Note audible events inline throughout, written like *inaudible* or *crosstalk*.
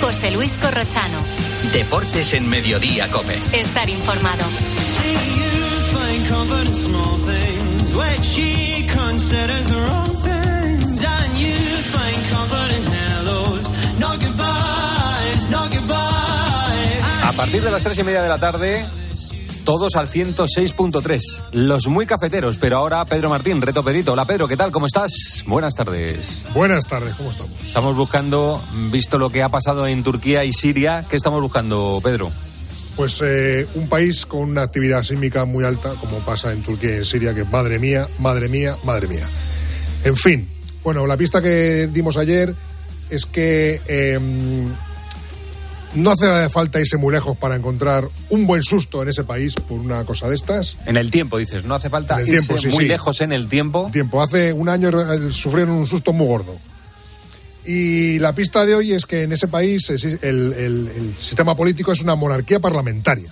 José Luis Corrochano. Deportes en Mediodía Cope. Estar informado. A partir de las tres y media de la tarde, todos al 106.3. Los muy cafeteros, pero ahora Pedro Martín, Reto Perito. Hola Pedro, ¿qué tal? ¿Cómo estás? Buenas tardes. Buenas tardes, ¿cómo estamos? Estamos buscando, visto lo que ha pasado en Turquía y Siria, ¿qué estamos buscando, Pedro? Pues eh, un país con una actividad sísmica muy alta, como pasa en Turquía y en Siria, que madre mía, madre mía, madre mía. En fin, bueno, la pista que dimos ayer es que eh, no hace falta irse muy lejos para encontrar un buen susto en ese país por una cosa de estas. En el tiempo, dices, no hace falta irse tiempo, sí, muy sí. lejos en el tiempo. Tiempo, hace un año eh, sufrieron un susto muy gordo. Y la pista de hoy es que en ese país el, el- el sistema político es una monarquía parlamentaria,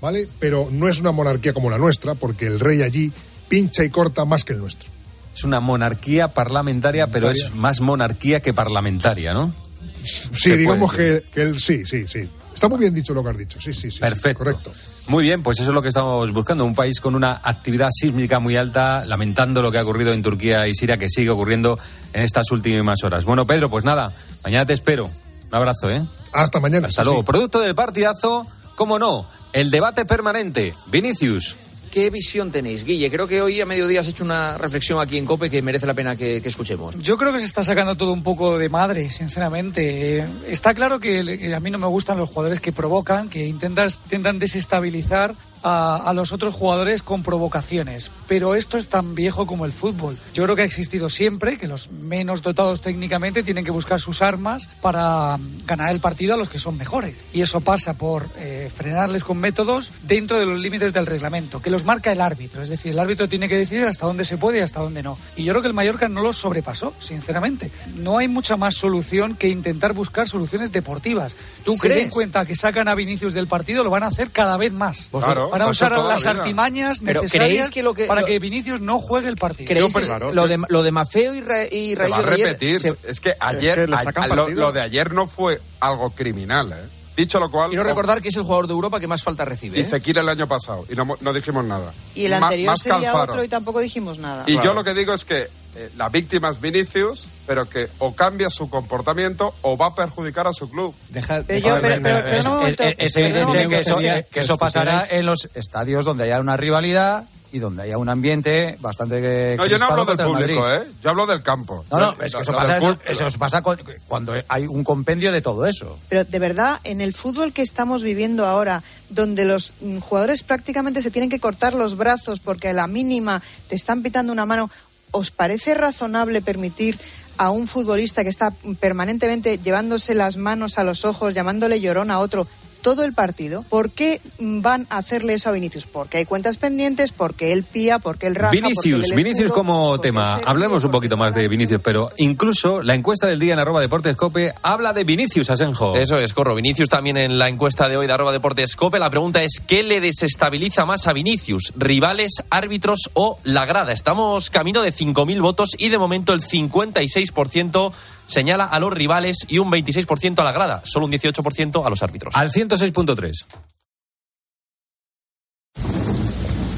¿vale? Pero no es una monarquía como la nuestra, porque el rey allí pincha y corta más que el nuestro. Es una monarquía parlamentaria, pero es más monarquía que parlamentaria, ¿no? Sí, digamos que, sí, sí, sí. Está muy bien dicho lo que has dicho, sí, sí, sí. sí, Perfecto. correcto. Muy bien, pues eso es lo que estamos buscando. Un país con una actividad sísmica muy alta, lamentando lo que ha ocurrido en Turquía y Siria, que sigue ocurriendo en estas últimas horas. Bueno, Pedro, pues nada, mañana te espero. Un abrazo, ¿eh? Hasta mañana. Hasta sí, luego. sí. Producto del partidazo, cómo no, el debate permanente. Vinicius. ¿Qué visión tenéis, Guille? Creo que hoy a mediodía has hecho una reflexión aquí en COPE que merece la pena que, que escuchemos. Yo creo que se está sacando todo un poco de madre, sinceramente. Eh, está claro que, a mí no me gustan los jugadores que provocan, que intentan, intentan desestabilizar a, los otros jugadores con provocaciones. Pero esto es tan viejo como el fútbol. Yo creo que ha existido siempre, que los menos dotados técnicamente tienen que buscar sus armas para mm, ganar el partido a los que son mejores. Y eso pasa por eh, frenarles con métodos dentro de los límites del reglamento, que los marca el árbitro. Es decir, el árbitro tiene que decidir hasta dónde se puede y hasta dónde no. Y yo creo que el Mallorca no lo sobrepasó, sinceramente. No hay mucha más solución que intentar buscar soluciones deportivas. ¿Tú Se crees? den cuenta que sacan a Vinicius del partido, lo van a hacer cada vez más. Claro, van a usar las la artimañas necesarias ¿creéis que lo que- para lo- que Vinicius no juegue el partido. ¿Creéis Yo, que claro, lo, de, lo de Mafeo y, Ra- y Se va a Rayo de ayer repetir. se- Es que ayer, que a- lo, lo de ayer no fue algo criminal, ¿eh? Dicho lo cual, Quiero recordar que es el jugador de Europa que más falta recibe. y ¿eh? Fekir el año pasado y no, no dijimos nada. Y el Ma- anterior más sería otro y tampoco dijimos nada. Y yo lo que digo es que eh, la víctima es Vinicius, pero que o cambia su comportamiento o va a perjudicar a su club. Deja, Pero yo- pero- pero- pero un momento, es, evidente eso, que eso pasará en los estadios donde haya una rivalidad y donde haya un ambiente bastante. No, yo no hablo del público. ¿eh? Yo hablo del campo. No, no, es que eso pasa, fut- eso pasa cu- cuando hay un compendio de todo eso. Pero de verdad, en el fútbol que estamos viviendo ahora, donde los mm, jugadores prácticamente se tienen que cortar los brazos porque a la mínima te están pitando una mano, ¿os parece razonable permitir a un futbolista que está permanentemente llevándose las manos a los ojos, llamándole llorón a otro? Todo el partido, ¿por qué van a hacerle eso a Vinicius? Porque hay cuentas pendientes, porque él pía, porque él raja. porque Vinicius, Vinicius escudo, como porque tema. Hablemos un poquito más de Vinicius, pero incluso la encuesta del día en arroba deportes cope habla de Vinicius Asenjo. Eso es, corro. Vinicius también en la encuesta de hoy de arroba deportes cope. La pregunta es, ¿qué le desestabiliza más a Vinicius? ¿Rivales, árbitros o la grada? Estamos camino de 5.000 votos y de momento el 56% señala a los rivales y un 26% a la grada. Solo un 18% a los árbitros. Al 106.3.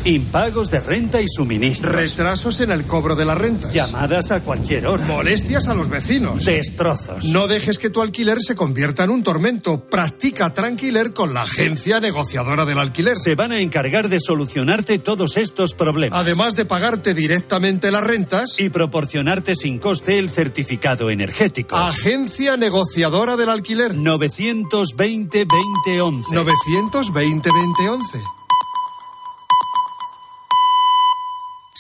Impagos de renta y suministros. Retrasos en el cobro de las rentas. Llamadas a cualquier hora. Molestias a los vecinos. Destrozos. No dejes que tu alquiler se convierta en un tormento. Practica Tranquiler con la agencia negociadora del alquiler. Se van a encargar de solucionarte todos estos problemas. Además de pagarte directamente las rentas. Y proporcionarte sin coste el certificado energético. Agencia negociadora del alquiler. 920 2011. 920 2011.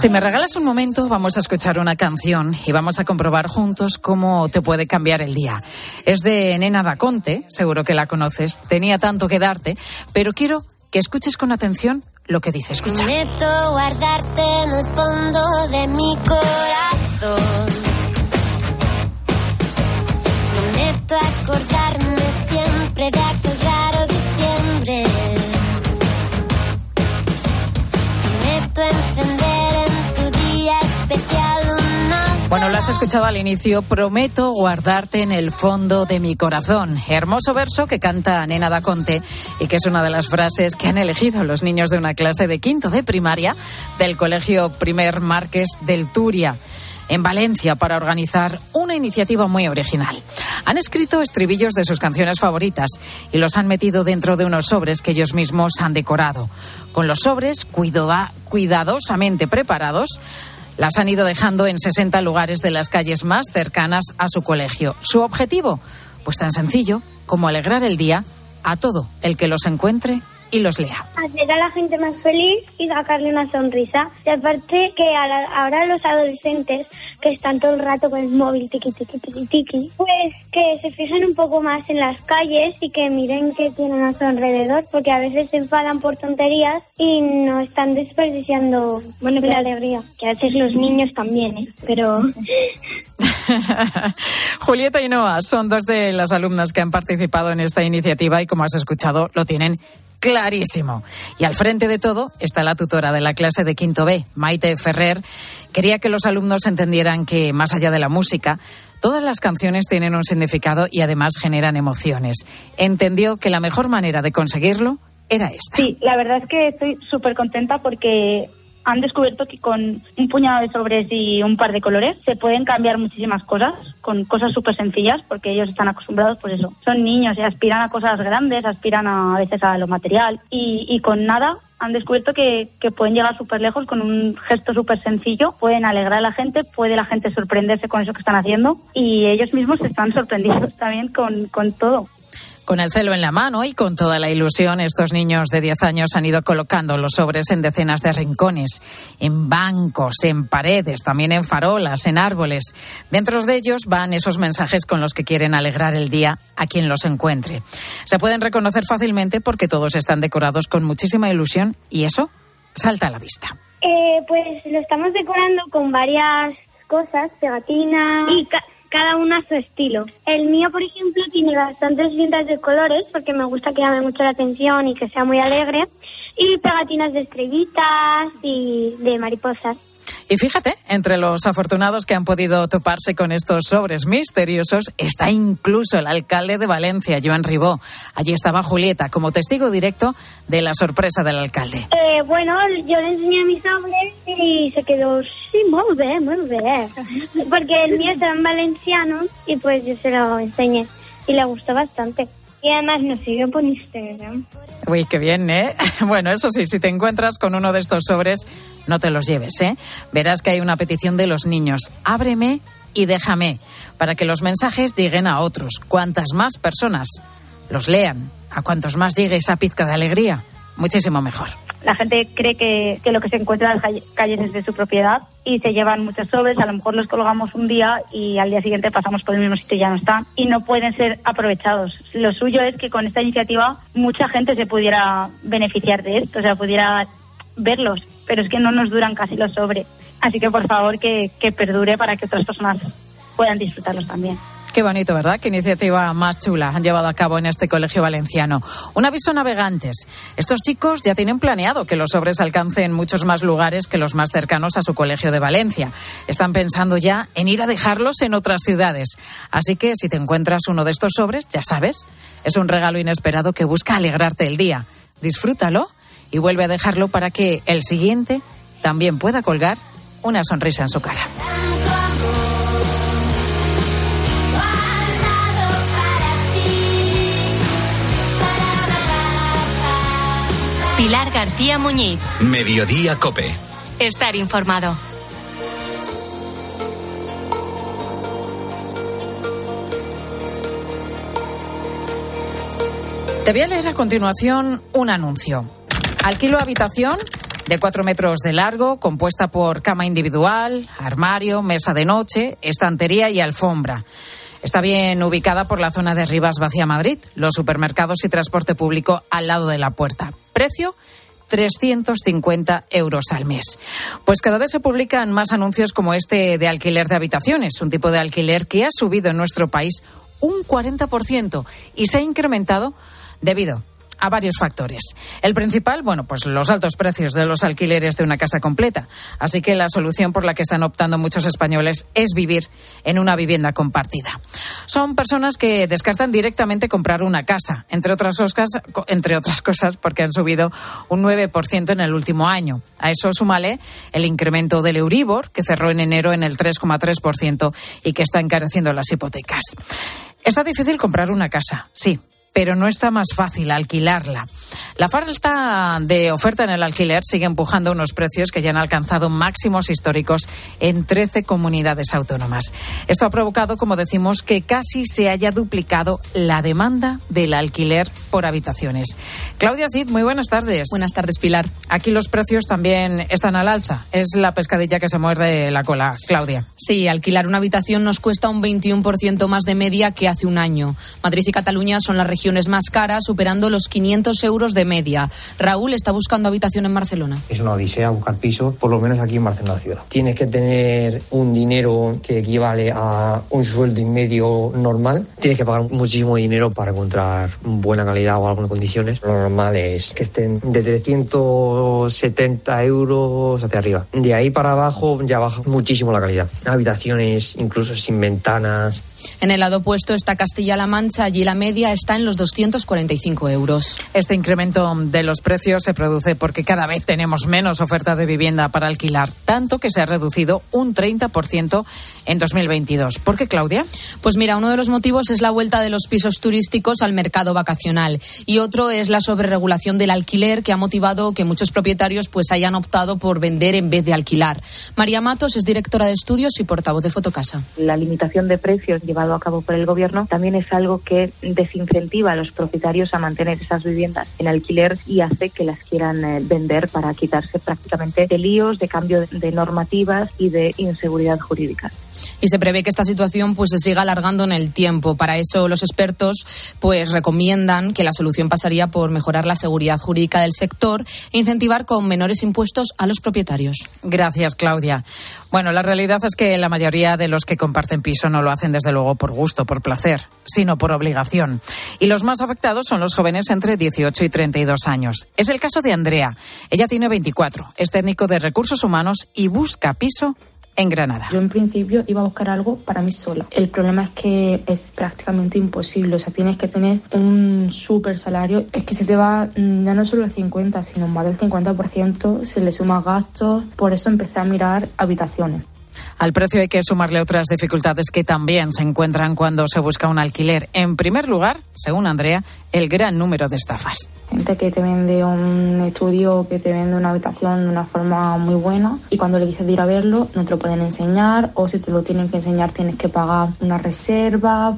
Si me regalas un momento, vamos a escuchar una canción y vamos a comprobar juntos cómo te puede cambiar el día. Es de Nena Daconte, seguro que la conoces. Tenía tanto que darte, pero quiero que escuches con atención lo que dice. Escucha. Prometo guardarte en el fondo de mi corazón. Prometo acordarme Bueno, lo has escuchado al inicio. Prometo guardarte en el fondo de mi corazón. Hermoso verso que canta Nena Daconte y que es una de las frases que han elegido los niños de una clase de quinto de primaria del Colegio Primer Márquez del Turia en Valencia para organizar una iniciativa muy original. Han escrito estribillos de sus canciones favoritas y los han metido dentro de unos sobres que ellos mismos han decorado. Con los sobres cuidadosamente preparados, las han ido dejando en 60 lugares de las calles más cercanas a su colegio. Su objetivo, pues tan sencillo como alegrar el día a todo el que los encuentre y los lea. hacer a la gente más feliz y sacarle una sonrisa. Y aparte que a la- ahora los adolescentes que están todo el rato con el móvil tiqui tiqui tiqui tiqui, pues que se fijen un poco más en las calles y que miren qué tienen a su alrededor, porque a veces se enfadan por tonterías y no están desperdiciando bueno, la alegría. Que a veces los niños también, ¿eh? Pero *laughs* Julieta y Noah son dos de las alumnas que han participado en esta iniciativa y como has escuchado lo tienen clarísimo. Y al frente de todo está la tutora de la clase de quinto B, Maite Ferrer. Quería que los alumnos entendieran que más allá de la música, todas las canciones tienen un significado y además generan emociones. Entendió que la mejor manera de conseguirlo era esta. Sí, la verdad es que estoy súper contenta porque han descubierto que con un puñado de sobres y un par de colores se pueden cambiar muchísimas cosas, con cosas súper sencillas, porque ellos están acostumbrados, pues eso, son niños y aspiran a cosas grandes, aspiran a, veces a lo material y, y con nada han descubierto que, pueden llegar súper lejos con un gesto súper sencillo, pueden alegrar a la gente, puede la gente sorprenderse con eso que están haciendo y ellos mismos están sorprendidos *laughs* también con todo. Con el celo en la mano y con toda la ilusión, estos niños de 10 años han ido colocando los sobres en decenas de rincones, en bancos, en paredes, también en farolas, en árboles. Dentro de ellos van esos mensajes con los que quieren alegrar el día a quien los encuentre. Se pueden reconocer fácilmente porque todos están decorados con muchísima ilusión y eso salta a la vista. Eh, pues lo estamos decorando con varias cosas, pegatinas y cada una a su estilo. El mío, por ejemplo, tiene bastantes cintas de colores porque me gusta que llame mucho la atención y que sea muy alegre. Y pegatinas de estrellitas y de mariposas. Y fíjate, entre los afortunados que han podido toparse con estos sobres misteriosos está incluso el alcalde de Valencia, Joan Ribó. Allí estaba Julieta como testigo directo de la sorpresa del alcalde. Eh, bueno, yo le enseñé mi sobre y se quedó, sí, muy bien, muy. Porque el mío estaba en valenciano y pues yo se lo enseñé y le gustó bastante. Y además nos siguió por Instagram. Uy, qué bien, ¿eh? *laughs* Bueno, eso sí, si te encuentras con uno de estos sobres, no te los lleves, ¿eh? Verás que hay una petición de los niños. Ábreme y déjame, para que los mensajes lleguen a otros. Cuantas más personas los lean, a cuantos más llegue esa pizca de alegría, muchísimo mejor. La gente cree que, que lo que se encuentra en las calle- calles es de su propiedad y se llevan muchos sobres, a lo mejor los colgamos un día y al día siguiente pasamos por el mismo sitio y ya no están y no pueden ser aprovechados. Lo suyo es que con esta iniciativa mucha gente se pudiera beneficiar de esto, o sea, pudiera verlos, pero es que no nos duran casi los sobres. Así que por favor que, que perdure para que otras personas puedan disfrutarlos también. Qué bonito, ¿verdad? Qué iniciativa más chula han llevado a cabo en este colegio valenciano. Un aviso navegantes. Estos chicos ya tienen planeado que los sobres alcancen muchos más lugares que los más cercanos a su colegio de Valencia. Están pensando ya en ir a dejarlos en otras ciudades. Así que si te encuentras uno de estos sobres, ya sabes, es un regalo inesperado que busca alegrarte el día. Disfrútalo y vuelve a dejarlo para que el siguiente también pueda colgar una sonrisa en su cara. Pilar García Muñiz. Mediodía Cope. Estar informado. Te voy a leer a continuación un anuncio. Alquilo habitación de cuatro metros de largo, compuesta por cama individual, armario, mesa de noche, estantería y alfombra. Está bien ubicada por la zona de Rivas Vacía Madrid, los supermercados y transporte público al lado de la puerta. Precio 350 euros al mes. Pues cada vez se publican más anuncios como este de alquiler de habitaciones, un tipo de alquiler que ha subido en nuestro país un 40% y se ha incrementado debido a varios factores. El principal, bueno, pues los altos precios de los alquileres de una casa completa. Así que la solución por la que están optando muchos españoles es vivir en una vivienda compartida. Son personas que descartan directamente comprar una casa, entre otras cosas, entre otras cosas porque han subido un 9% en el último año. A eso súmale el incremento del Euribor, que cerró en enero en el 3,3% y que está encareciendo las hipotecas. Está difícil comprar una casa, sí, pero no está más fácil alquilarla. La falta de oferta en el alquiler sigue empujando unos precios que ya han alcanzado máximos históricos en 13 comunidades autónomas. Esto ha provocado, como decimos, que casi se haya duplicado la demanda del alquiler por habitaciones. Claudia Cid, muy buenas tardes. Buenas tardes, Pilar. Aquí los precios también están al alza. Es la pescadilla que se muerde la cola, Claudia. Sí, alquilar una habitación nos cuesta un 21% más de media que hace un año. Madrid y Cataluña son las regiones más caras, superando los 500 euros de media. Raúl está buscando habitación en Barcelona. Es una odisea buscar piso, por lo menos aquí en Barcelona ciudad. Tienes que tener un dinero que equivale a un sueldo y medio normal. Tienes que pagar muchísimo dinero para encontrar buena calidad o algunas condiciones. Lo normal es que estén de 370 euros hacia arriba. De ahí para abajo ya baja muchísimo la calidad. Habitaciones incluso sin ventanas, en el lado opuesto está Castilla-La Mancha. Allí la media está en los 245 euros. Este incremento de los precios se produce porque cada vez tenemos menos oferta de vivienda para alquilar, tanto que se ha reducido un 30% en 2022. ¿Por qué, Claudia? Pues mira, uno de los motivos es la vuelta de los pisos turísticos al mercado vacacional y otro es la sobreregulación del alquiler que ha motivado que muchos propietarios pues hayan optado por vender en vez de alquilar. María Matos es directora de estudios y portavoz de Fotocasa. La limitación de precios llevado a cabo por el gobierno también es algo que desincentiva a los propietarios a mantener esas viviendas en alquiler y hace que las quieran eh, vender para quitarse prácticamente de líos, de cambio de normativas y de inseguridad jurídica. Y se prevé que esta situación pues se siga alargando en el tiempo. Para eso los expertos pues recomiendan que la solución pasaría por mejorar la seguridad jurídica del sector e incentivar con menores impuestos a los propietarios. Gracias, Claudia. Bueno, la realidad es que la mayoría de los que comparten piso no lo hacen desde luego por gusto, por placer, sino por obligación. Y los más afectados son los jóvenes entre 18 y 32 años. Es el caso de Andrea. Ella tiene 24, es técnico de recursos humanos y busca piso en Granada. Yo en principio iba a buscar algo para mí sola. El problema es que es prácticamente imposible. O sea, tienes que tener un súper salario. Es que se te va mm, ya no solo el 50, sino más del 50%, se le suma gastos. Por eso empecé a mirar habitaciones. Al precio hay que sumarle otras dificultades que también se encuentran cuando se busca un alquiler. En primer lugar, según Andrea, el gran número de estafas. Gente que te vende un estudio, que te vende una habitación de una forma muy buena y cuando le dices de ir a verlo no te lo pueden enseñar o si te lo tienen que enseñar tienes que pagar una reserva.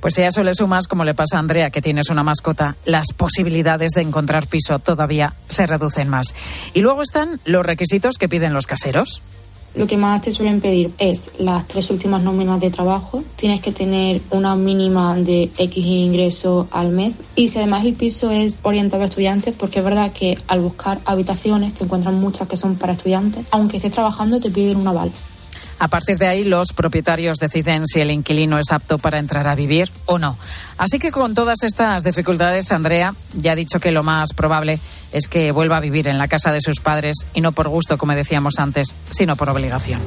Pues si a eso le sumas, como le pasa a Andrea, que tienes una mascota, las posibilidades de encontrar piso todavía se reducen más. Y luego están los requisitos que piden los caseros. Lo que más te suelen pedir es las tres últimas nóminas de trabajo. Tienes que tener una mínima de X ingreso al mes. Y si además el piso es orientado a estudiantes, porque es verdad que al buscar habitaciones te encuentran muchas que son para estudiantes, aunque estés trabajando te piden un aval. A partir de ahí, los propietarios deciden si el inquilino es apto para entrar a vivir o no. Así que con todas estas dificultades, Andrea ya ha dicho que lo más probable es que vuelva a vivir en la casa de sus padres y no por gusto, como decíamos antes, sino por obligación.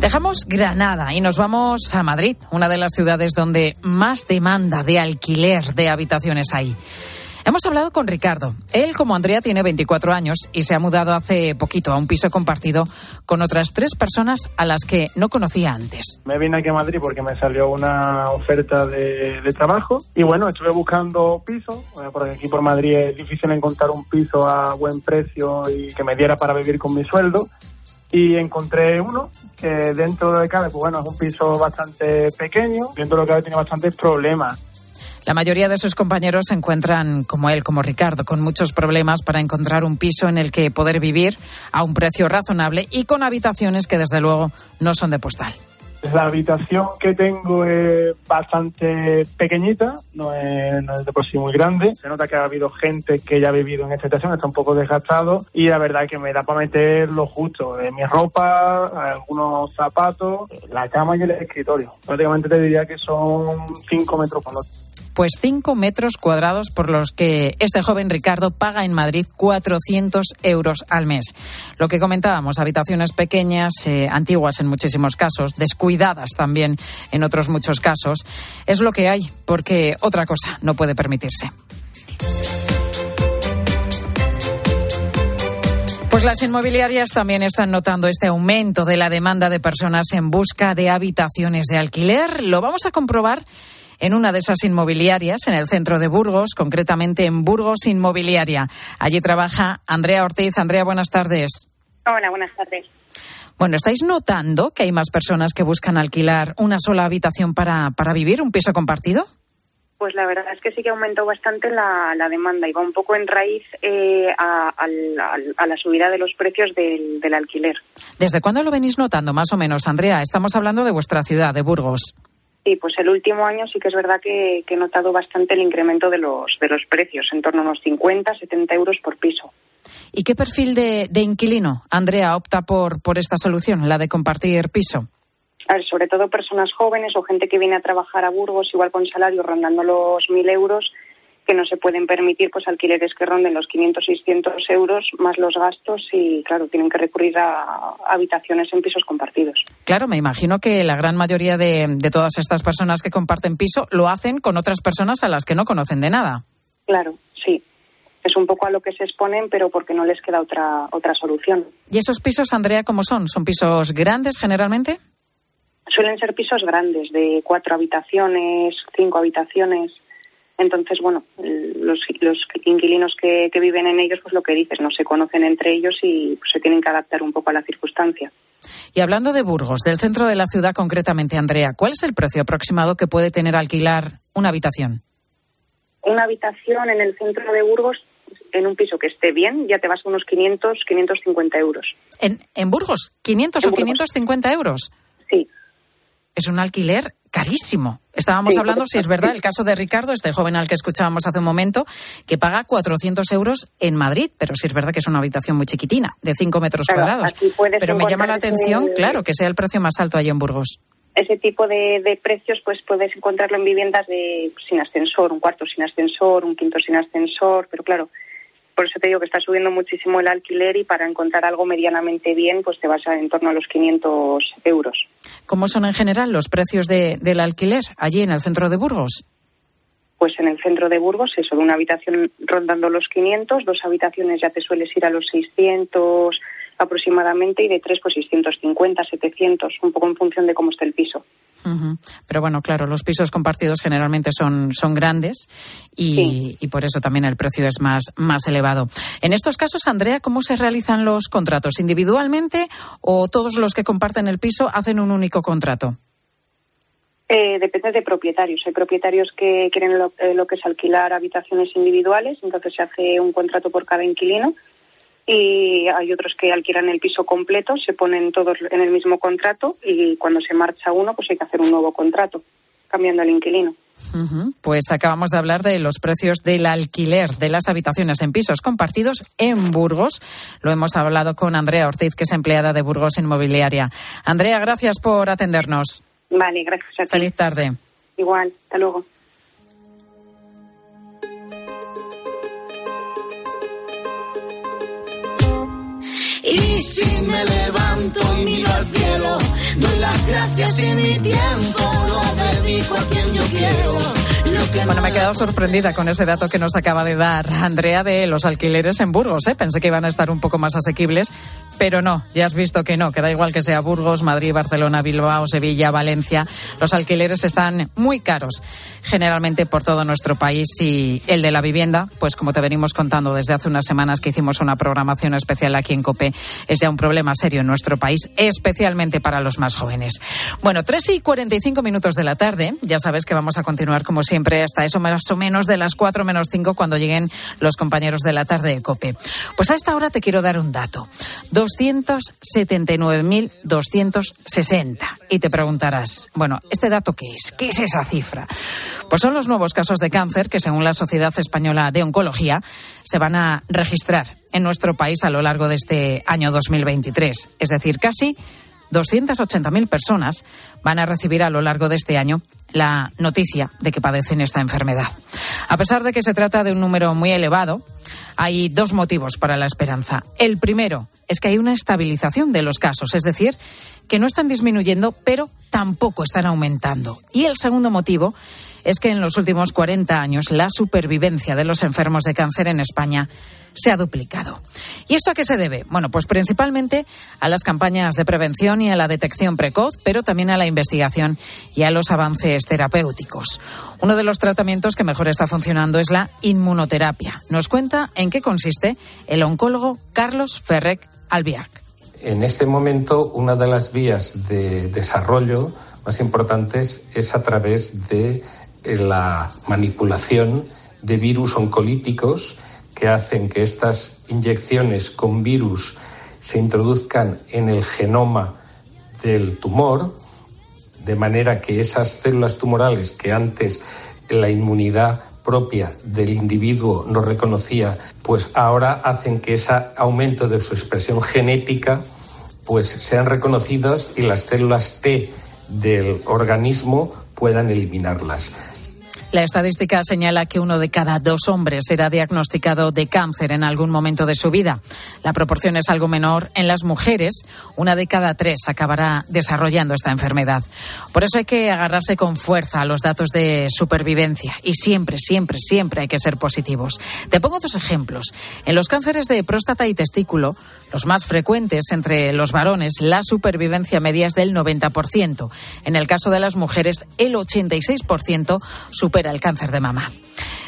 Dejamos Granada y nos vamos a Madrid, una de las ciudades donde más demanda de alquiler de habitaciones hay. Hemos hablado con Ricardo. Él, como Andrea, tiene 24 años y se ha mudado hace poquito a un piso compartido con otras tres personas a las que no conocía antes. Me vine aquí a Madrid porque me salió una oferta de, trabajo y bueno, estuve buscando piso, porque aquí por Madrid es difícil encontrar un piso a buen precio y que me diera para vivir con mi sueldo y encontré uno que dentro de cabe, pues bueno, es un piso bastante pequeño, dentro de lo cabe tiene bastantes problemas. La mayoría de sus compañeros se encuentran como él, como Ricardo, con muchos problemas para encontrar un piso en el que poder vivir a un precio razonable y con habitaciones que desde luego no son de postal. La habitación que tengo es bastante pequeñita, no es, no es de por sí muy grande. Se nota que ha habido gente que ya ha vivido en esta habitación, está un poco desgastado y la verdad es que me da para meter lo justo, de mi ropa, algunos zapatos, la cama y el escritorio. Prácticamente te diría que son 5 metros cuadrados pues 5 metros cuadrados por los que este joven Ricardo paga en Madrid 400 euros al mes. Lo que comentábamos, habitaciones pequeñas, eh, antiguas en muchísimos casos, descuidadas también en otros muchos casos, es lo que hay, porque otra cosa no puede permitirse. Pues las inmobiliarias también están notando este aumento de la demanda de personas en busca de habitaciones de alquiler. Lo vamos a comprobar en una de esas inmobiliarias, en el centro de Burgos, concretamente en Burgos Inmobiliaria. Allí trabaja Andrea Ortiz. Andrea, buenas tardes. Hola, buenas tardes. Bueno, ¿estáis notando que hay más personas que buscan alquilar una sola habitación para, para vivir, un piso compartido? Pues la verdad es que sí que aumentó bastante la, demanda y va un poco en raíz eh, a, la subida de los precios del, del alquiler. ¿Desde cuándo lo venís notando, más o menos, Andrea? Estamos hablando de vuestra ciudad, de Burgos. Sí, pues el último año sí que es verdad que, he notado bastante el incremento de los, de los precios, en torno a unos 50, 70 euros por piso. ¿Y qué perfil de, inquilino, Andrea, opta por, por esta solución, la de compartir piso? A ver, sobre todo personas jóvenes o gente que viene a trabajar a Burgos, igual con salarios rondando los 1.000 euros que no se pueden permitir pues alquileres que ronden los 500, 600 euros más los gastos y, claro, tienen que recurrir a habitaciones en pisos compartidos. Claro, me imagino que la gran mayoría de, de todas estas personas que comparten piso lo hacen con otras personas a las que no conocen de nada. Claro, sí. Es un poco a lo que se exponen, pero porque no les queda otra, otra solución. ¿Y esos pisos, Andrea, cómo son? ¿Son pisos grandes generalmente? Suelen ser pisos grandes, de cuatro habitaciones, cinco habitaciones. Entonces, bueno, los, los inquilinos que, viven en ellos, pues lo que dices, no se conocen entre ellos y pues, se tienen que adaptar un poco a la circunstancia. Y hablando de Burgos, del centro de la ciudad concretamente, Andrea, ¿cuál es el precio aproximado que puede tener alquilar una habitación? Una habitación en el centro de Burgos, en un piso que esté bien, ya te vas a unos 500, 550 euros. ¿En, en Burgos? ¿500 o 550 euros? Sí. Es un alquiler carísimo. Estábamos hablando, si es verdad, el caso de Ricardo, este joven al que escuchábamos hace un momento, que paga 400 euros en Madrid, pero si es verdad que es una habitación muy chiquitina, de 5 metros cuadrados. Pero me llama la atención, claro, que sea el precio más alto allí en Burgos. Ese tipo de, de, precios, pues puedes encontrarlo en viviendas de sin ascensor, un cuarto sin ascensor, un quinto sin ascensor, pero claro, por eso te digo que está subiendo muchísimo el alquiler y para encontrar algo medianamente bien, pues te vas a en torno a los 500 euros. ¿Cómo son en general los precios de, del alquiler allí en el centro de Burgos? Pues en el centro de Burgos, eso, de una habitación rondando los 500, dos habitaciones ya te sueles ir a los 600 aproximadamente y de tres pues 650, 700, un poco en función de cómo esté el piso. Pero bueno, claro, los pisos compartidos generalmente son, son grandes y, y, por eso también el precio es más, más elevado. En estos casos, Andrea, ¿cómo se realizan los contratos? ¿Individualmente o todos los que comparten el piso hacen un único contrato? Eh, depende de propietarios. Hay propietarios que quieren lo, eh, lo que es alquilar habitaciones individuales, entonces se hace un contrato por cada inquilino y hay otros que alquilan el piso completo, se ponen todos en el mismo contrato y cuando se marcha uno, pues hay que hacer un nuevo contrato, cambiando el inquilino. Pues acabamos de hablar de los precios del alquiler de las habitaciones en pisos compartidos en Burgos. Lo hemos hablado con Andrea Ortiz, que es empleada de Burgos Inmobiliaria. Andrea, gracias por atendernos. Vale, gracias a ti. Feliz tarde. Igual, hasta luego. Y si me levanto y miro al cielo, doy las gracias y mi tiempo lo dedico a quien yo quiero. Bueno, me he quedado sorprendida con ese dato que nos acaba de dar Andrea de los alquileres en Burgos. ¿eh? Pensé que iban a estar un poco más asequibles, pero no, ya has visto que no, que da igual que sea Burgos, Madrid, Barcelona, Bilbao, Sevilla, Valencia. Los alquileres están muy caros, generalmente por todo nuestro país y el de la vivienda, pues como te venimos contando desde hace unas semanas que hicimos una programación especial aquí en COPE, es ya un problema serio en nuestro país, especialmente para los más jóvenes. Bueno, 3 y 45 minutos de la tarde, ya sabes que vamos a continuar como siempre hasta eso más o menos de las 4 menos 5 cuando lleguen los compañeros de la tarde de COPE. Pues a esta hora te quiero dar un dato. 279.260. Y te preguntarás, bueno, ¿este dato qué es? ¿Qué es esa cifra? Pues son los nuevos casos de cáncer que, según la Sociedad Española de Oncología, se van a registrar en nuestro país a lo largo de este año 2023. Es decir, casi 280.000 personas van a recibir a lo largo de este año la noticia de que padecen esta enfermedad. A pesar de que se trata de un número muy elevado, hay dos motivos para la esperanza. El primero es que hay una estabilización de los casos, es decir, que no están disminuyendo, pero tampoco están aumentando. Y el segundo motivo es que en los últimos 40 años la supervivencia de los enfermos de cáncer en España se ha duplicado. ¿Y esto a qué se debe? Bueno, pues principalmente a las campañas de prevención y a la detección precoz, pero también a la investigación y a los avances terapéuticos. Uno de los tratamientos que mejor está funcionando es la inmunoterapia. Nos cuenta en qué consiste el oncólogo Carlos Ferrec Albiac. En este momento, una de las vías de desarrollo más importantes es a través de la manipulación de virus oncolíticos que hacen que estas inyecciones con virus se introduzcan en el genoma del tumor, de manera que esas células tumorales que antes la inmunidad propia del individuo no reconocía, pues ahora hacen que ese aumento de su expresión genética pues sean reconocidas y las células T del organismo puedan eliminarlas. La estadística señala que uno de cada dos hombres será diagnosticado de cáncer en algún momento de su vida. La proporción es algo menor en las mujeres. Una de cada tres acabará desarrollando esta enfermedad. Por eso hay que agarrarse con fuerza a los datos de supervivencia y siempre, siempre, siempre hay que ser positivos. Te pongo dos ejemplos. En los cánceres de próstata y testículo, los más frecuentes entre los varones, la supervivencia media es del 90%. En el caso de las mujeres, el 86% supera el cáncer de mama.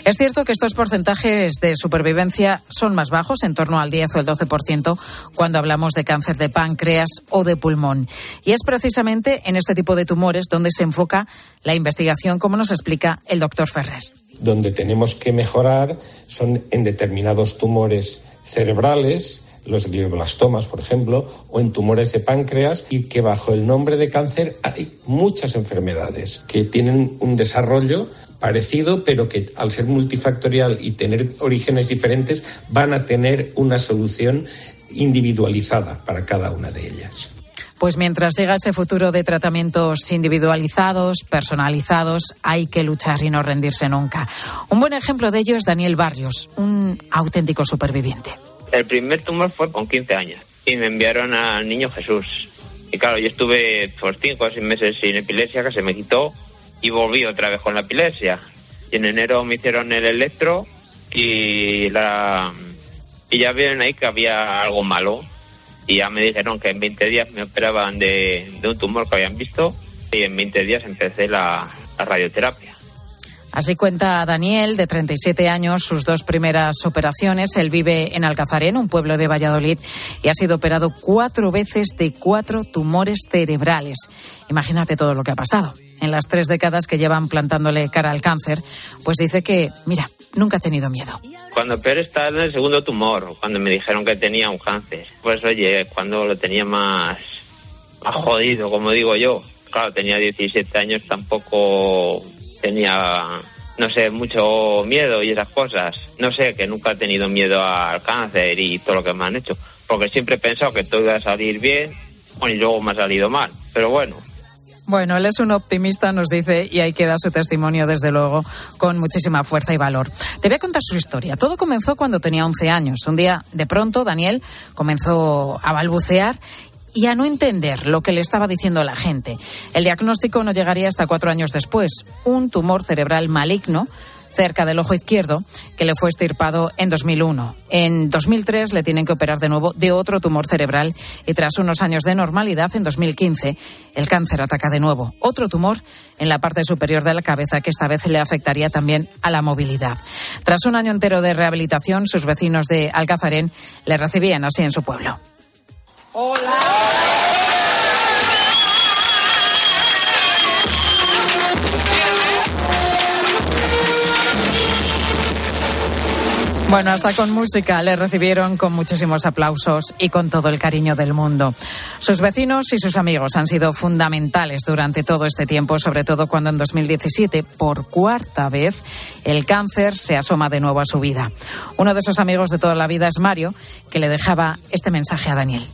Es cierto que estos porcentajes de supervivencia son más bajos, en torno al 10 o el 12%, cuando hablamos de cáncer de páncreas o de pulmón. Y es precisamente en este tipo de tumores donde se enfoca la investigación, como nos explica el doctor Ferrer. Donde tenemos que mejorar son en determinados tumores cerebrales, los glioblastomas, por ejemplo, o en tumores de páncreas, y que bajo el nombre de cáncer hay muchas enfermedades que tienen un desarrollo parecido, pero que al ser multifactorial y tener orígenes diferentes, van a tener una solución individualizada para cada una de ellas. Pues mientras llega ese futuro de tratamientos individualizados, personalizados, hay que luchar y no rendirse nunca. Un buen ejemplo de ello es Daniel Barrios, un auténtico superviviente. El primer tumor fue con 15 años y me enviaron al niño Jesús. Y claro, yo estuve por cinco o seis meses sin epilepsia, que se me quitó y volví otra vez con la epilepsia. Y en enero me hicieron el electro y la y ya vieron ahí que había algo malo. Y ya me dijeron que en 20 días me operaban de, de un tumor que habían visto y en 20 días empecé la radioterapia. Así cuenta Daniel, de 37 años, sus dos primeras operaciones. Él vive en Alcazarén, un pueblo de Valladolid, y ha sido operado cuatro veces de cuatro tumores cerebrales. Imagínate todo lo que ha pasado. En las tres décadas que llevan plantándole cara al cáncer, pues dice que, mira, nunca ha tenido miedo. Cuando peor estaba en el segundo tumor, cuando me dijeron que tenía un cáncer. Pues oye, cuando lo tenía más, más jodido, como digo yo. Claro, tenía 17 años, tampoco tenía, no sé, mucho miedo y esas cosas. No sé, que nunca he tenido miedo al cáncer y todo lo que me han hecho. Porque siempre he pensado que todo iba a salir bien, y luego me ha salido mal. Pero bueno, Bueno, él es un optimista, nos dice, y ahí queda su testimonio, desde luego, con muchísima fuerza y valor. Te voy a contar su historia. Todo comenzó cuando tenía 11 años. Un día, de pronto, Daniel comenzó a balbucear y a no entender lo que le estaba diciendo la gente. El diagnóstico no llegaría hasta cuatro años después. Un tumor cerebral maligno cerca del ojo izquierdo, que le fue estirpado en 2001. En 2003 le tienen que operar de nuevo de otro tumor cerebral y tras unos años de normalidad, en 2015, el cáncer ataca de nuevo. Otro tumor en la parte superior de la cabeza que esta vez le afectaría también a la movilidad. Tras un año entero de rehabilitación, sus vecinos de Alcazarén le recibían así en su pueblo. Bueno, hasta con música le recibieron con muchísimos aplausos y con todo el cariño del mundo. Sus vecinos y sus amigos han sido fundamentales durante todo este tiempo, sobre todo cuando en 2017, por cuarta vez, el cáncer se asoma de nuevo a su vida. Uno de esos amigos de toda la vida es Mario, que le dejaba este mensaje a Daniel.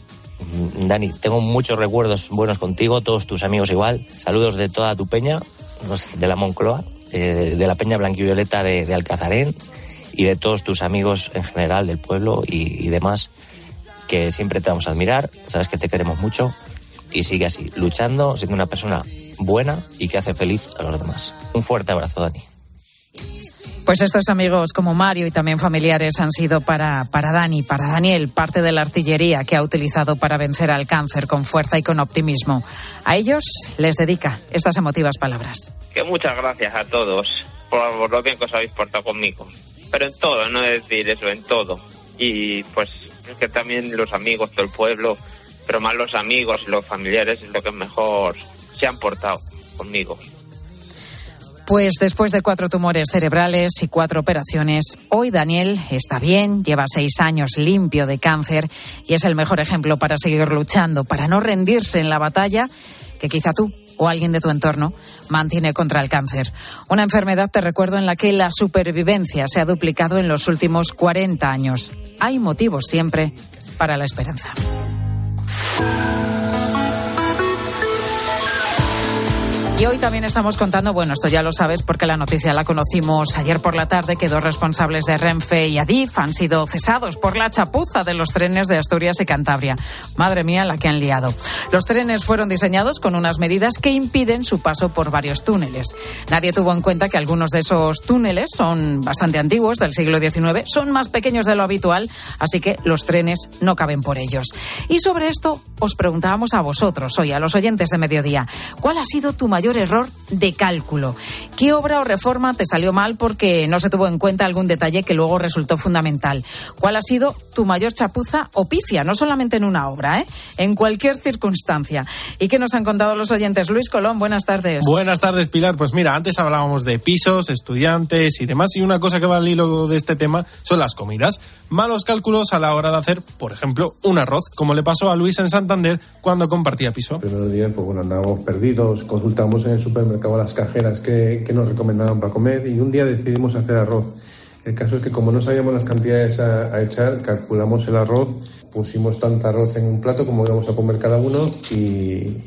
Dani, tengo muchos recuerdos buenos contigo, todos tus amigos igual. Saludos de toda tu peña, de la Moncloa, eh, de la peña blanquivioleta de, de Alcazarén y de todos tus amigos en general del pueblo y, y demás, que siempre te vamos a admirar, sabes que te queremos mucho y sigue así, luchando, siendo una persona buena y que hace feliz a los demás. Un fuerte abrazo, Dani. Pues estos amigos como Mario y también familiares han sido para, para Dani, para Daniel, parte de la artillería que ha utilizado para vencer al cáncer con fuerza y con optimismo. A ellos les dedica estas emotivas palabras. Que muchas gracias a todos por lo bien que os habéis portado conmigo. Pero en todo, no es decir eso, en todo. Y pues es que también los amigos del pueblo, pero más los amigos y los familiares es lo que mejor se han portado conmigo. Pues después de cuatro tumores cerebrales y cuatro operaciones, hoy Daniel está bien, lleva seis años limpio de cáncer y es el mejor ejemplo para seguir luchando, para no rendirse en la batalla que quizá tú o alguien de tu entorno mantiene contra el cáncer. Una enfermedad, te recuerdo, en la que la supervivencia se ha duplicado en los últimos 40 años. Hay motivos siempre para la esperanza. Y hoy también estamos contando, bueno, esto ya lo sabes porque la noticia la conocimos ayer por la tarde, que dos responsables de Renfe y Adif han sido cesados por la chapuza de los trenes de Asturias y Cantabria. Madre mía, la que han liado. Los trenes fueron diseñados con unas medidas que impiden su paso por varios túneles. Nadie tuvo en cuenta que algunos de esos túneles son bastante antiguos, del siglo XIX, son más pequeños de lo habitual, así que los trenes no caben por ellos. Y sobre esto os preguntábamos a vosotros, hoy a los oyentes de mediodía, ¿cuál ha sido tu mayor error de cálculo. ¿Qué obra o reforma te salió mal porque no se tuvo en cuenta algún detalle que luego resultó fundamental? ¿Cuál ha sido tu mayor chapuza o pifia? No solamente en una obra, ¿eh? en cualquier circunstancia. ¿Y qué nos han contado los oyentes? Luis Colón, buenas tardes. Buenas tardes, Pilar. Pues mira, antes hablábamos de pisos, estudiantes y demás, y una cosa que va al hilo de este tema son las comidas. Malos cálculos a la hora de hacer, por ejemplo, un arroz, como le pasó a Luis en Santander cuando compartía piso. El primer día, pues bueno, andábamos perdidos, consultamos en el supermercado a las cajeras que, que nos recomendaban para comer y un día decidimos hacer arroz. El caso es que como no sabíamos las cantidades a, a echar, calculamos el arroz pusimos tanto arroz en un plato como íbamos a comer cada uno y,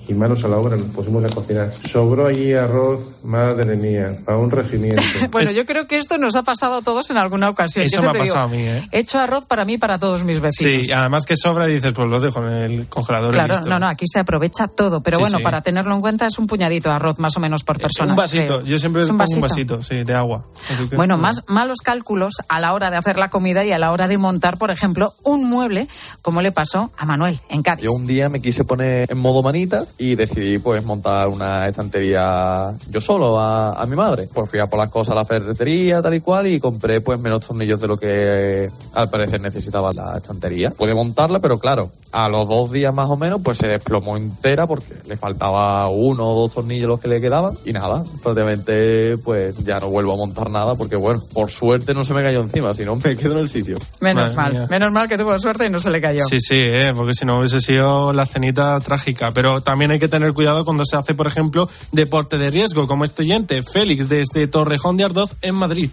y, manos a la obra, nos pusimos a cocinar. Sobró allí arroz, madre mía, para un regimiento. *laughs* bueno, yo creo que esto nos ha pasado a todos en alguna ocasión. Eso yo me ha pasado digo, a mí, ¿eh? He hecho arroz para mí y para todos mis vecinos. Sí, además que sobra y dices, pues lo dejo en el congelador. Claro, y listo. no, no, aquí se aprovecha todo. Pero Sí, bueno, sí. para tenerlo en cuenta es un puñadito de arroz más o menos por persona. un vasito, creo. yo siempre ¿Es un pongo un vasito? vasito, sí, de agua. Que- Bueno, más malos cálculos a la hora de hacer la comida y a la hora de montar, por ejemplo, un mueble, como le pasó a Manuel en Cádiz. Yo un día me quise poner en modo manitas y decidí pues montar una estantería yo solo a, a mi madre. Pues fui a por las cosas a la ferretería tal y cual y compré pues menos tornillos de lo que al parecer necesitaba la estantería. Pude montarla, pero claro, a los dos días más o menos pues se desplomó entera porque le faltaba uno o dos tornillos los que le quedaban y nada, prácticamente pues ya no vuelvo a montar nada porque bueno, por suerte no se me cayó encima, si no me quedo en el sitio. Menos Madre mal, mía. menos mal que tuvo suerte y no se le cayó. Sí, sí, eh, porque si no hubiese sido la cenita trágica. Pero también hay que tener cuidado cuando se hace, por ejemplo, deporte de riesgo, como este oyente, Félix, desde Torrejón de Ardoz, en Madrid.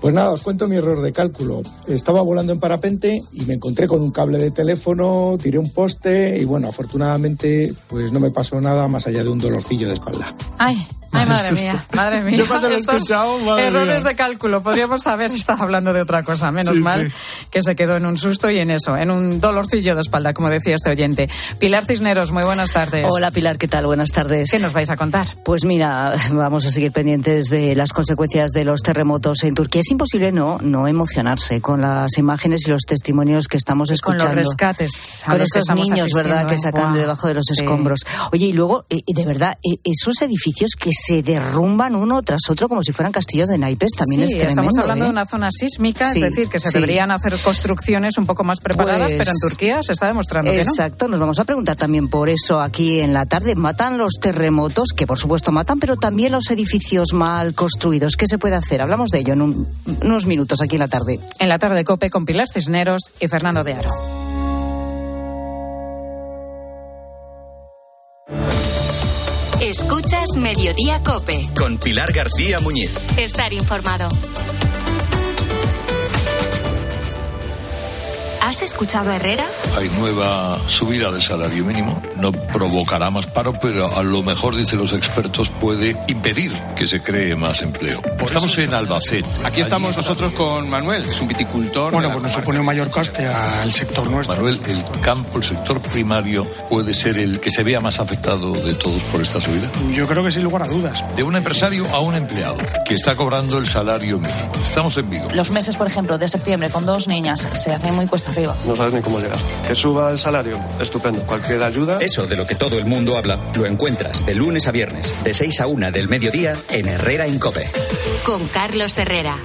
Pues nada, os cuento mi error de cálculo. Estaba volando en parapente y me encontré con un cable de teléfono, tiré un poste y bueno, afortunadamente pues no me pasó nada más allá de un dolorcillo de espalda. Ay, Ay, madre mía, madre *laughs* mía. Yo cuando lo he escuchado, madre Errores mía. de cálculo. Podríamos haber estado hablando de otra cosa. Menos Sí, mal sí. que se quedó en un susto y en eso, en un dolorcillo de espalda, como decía este oyente. Pilar Cisneros, muy buenas tardes. Hola Pilar, ¿qué tal? Buenas tardes. ¿Qué nos vais a contar? Pues mira, vamos a seguir pendientes de las consecuencias de los terremotos en Turquía. Es imposible no, no emocionarse con las imágenes y los testimonios que estamos Con escuchando. los rescates. Con esos niños, ¿verdad?, que ¿eh? sacan de debajo de los escombros. Oye, y luego, eh, de verdad, eh, esos edificios que se derrumban uno tras otro como si fueran castillos de naipes también Sí, es tremendo. estamos hablando ¿eh? de una zona sísmica, Sí, es decir, que se sí. deberían hacer construcciones un poco más preparadas, Pues- pero en Turquía se está demostrando que no. Exacto, nos vamos a preguntar también por eso aquí en la tarde. ¿Matan los terremotos? Que por supuesto matan, pero también los edificios mal construidos. ¿Qué se puede hacer? Hablamos de ello en un- unos minutos aquí en la tarde. En la tarde Cope con Pilar Cisneros y Fernando de Aro. Escuchas Mediodía Cope. Con Pilar García Muñiz. Estar informado. ¿Has escuchado a Herrera? Hay nueva subida del salario mínimo. No provocará más paro, pero a lo mejor, dicen los expertos, puede impedir que se cree más empleo. Estamos en Albacete. Aquí estamos nosotros con Manuel, es un viticultor. Bueno, pues nos supone un mayor coste al sector nuestro. Manuel, el campo, el sector primario, puede ser el que se vea más afectado de todos por esta subida. Yo creo que sin lugar a dudas. De un empresario a un empleado que está cobrando el salario mínimo. Estamos en Vigo. Los meses, por ejemplo, de septiembre con dos niñas se hacen muy cuesta arriba. No sabes ni cómo llegar. Que suba el salario, estupendo. Cualquier ayuda. Eso de lo que todo el mundo habla lo encuentras de lunes a viernes, de 6 a 1 del mediodía en Herrera en Cope. Con Carlos Herrera.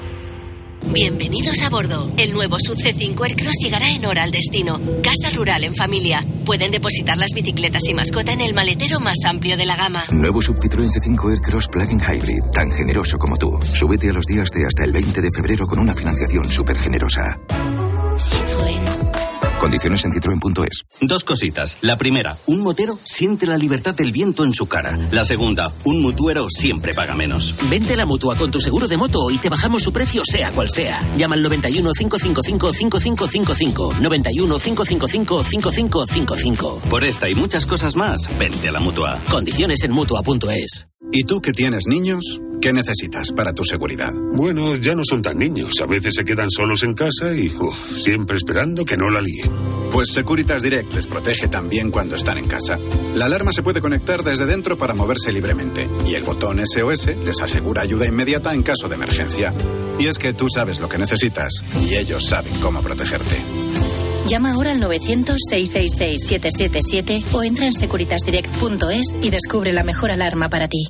Bienvenidos a bordo. El nuevo Sub C5 Aircross llegará en hora al destino. Casa rural en familia. Pueden depositar las bicicletas y mascota en el maletero más amplio de la gama. Nuevo Sub Citroën C5 Aircross Plug-in Hybrid, tan generoso como tú. Súbete a los días de hasta el 20 de febrero con una financiación súper generosa. Condiciones en citroen.es. Dos cositas. La primera, un motero siente la libertad del viento en su cara. La segunda, un mutuero siempre paga menos. Vente a la mutua con tu seguro de moto y te bajamos su precio, sea cual sea. Llama al 91 555 5555. 91 555 5555. Por esta y muchas cosas más, vente a la mutua. Condiciones en mutua.es. ¿Y tú que tienes niños? ¿Qué necesitas para tu seguridad? Bueno, ya no son tan niños. A veces se quedan solos en casa y uf, siempre esperando que no la líen. Pues Securitas Direct les protege también cuando están en casa. La alarma se puede conectar desde dentro para moverse libremente y el botón SOS les asegura ayuda inmediata en caso de emergencia. Y es que tú sabes lo que necesitas y ellos saben cómo protegerte. Llama ahora al 900-666-777 o entra en securitasdirect.es y descubre la mejor alarma para ti.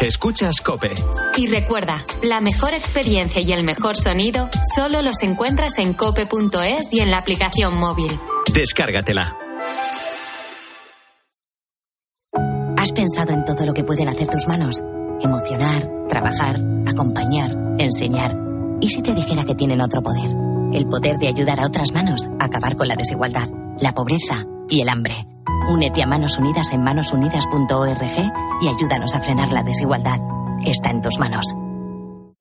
Escuchas Cope. Y recuerda, la mejor experiencia y el mejor sonido solo los encuentras en cope.es y en la aplicación móvil. Descárgatela. ¿Has pensado en todo lo que pueden hacer tus manos? Emocionar, trabajar, acompañar, enseñar. ¿Y si te dijera que tienen otro poder? El poder de ayudar a otras manos a acabar con la desigualdad, la pobreza y el hambre. Únete a Manos Unidas en manosunidas.org y ayúdanos a frenar la desigualdad. Está en tus manos.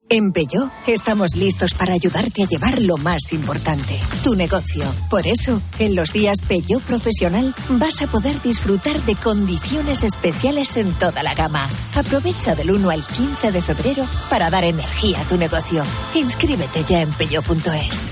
En Peugeot estamos listos para ayudarte a llevar lo más importante, tu negocio. Por eso, en los días Peugeot Profesional vas a poder disfrutar de condiciones especiales en toda la gama. Aprovecha del 1 al 15 de febrero para dar energía a tu negocio. Inscríbete ya en peugeot.es.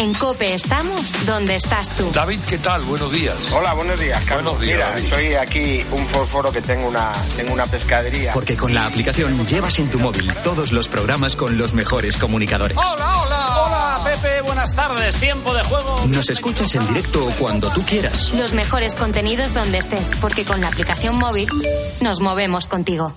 En Cope estamos donde estás tú. David, ¿qué tal? Buenos días. Hola, buenos días, Carlos. Buenos días, Mira, David. soy aquí un fósforo que tengo una, tengo una pescadería. Porque con la aplicación llevas en tu móvil todos los programas con los mejores comunicadores. hola! Hola, Pepe. buenas tardes, tiempo de juego. Nos escuchas en directo cuando tú quieras. Los mejores contenidos donde estés, porque con la aplicación móvil nos movemos contigo.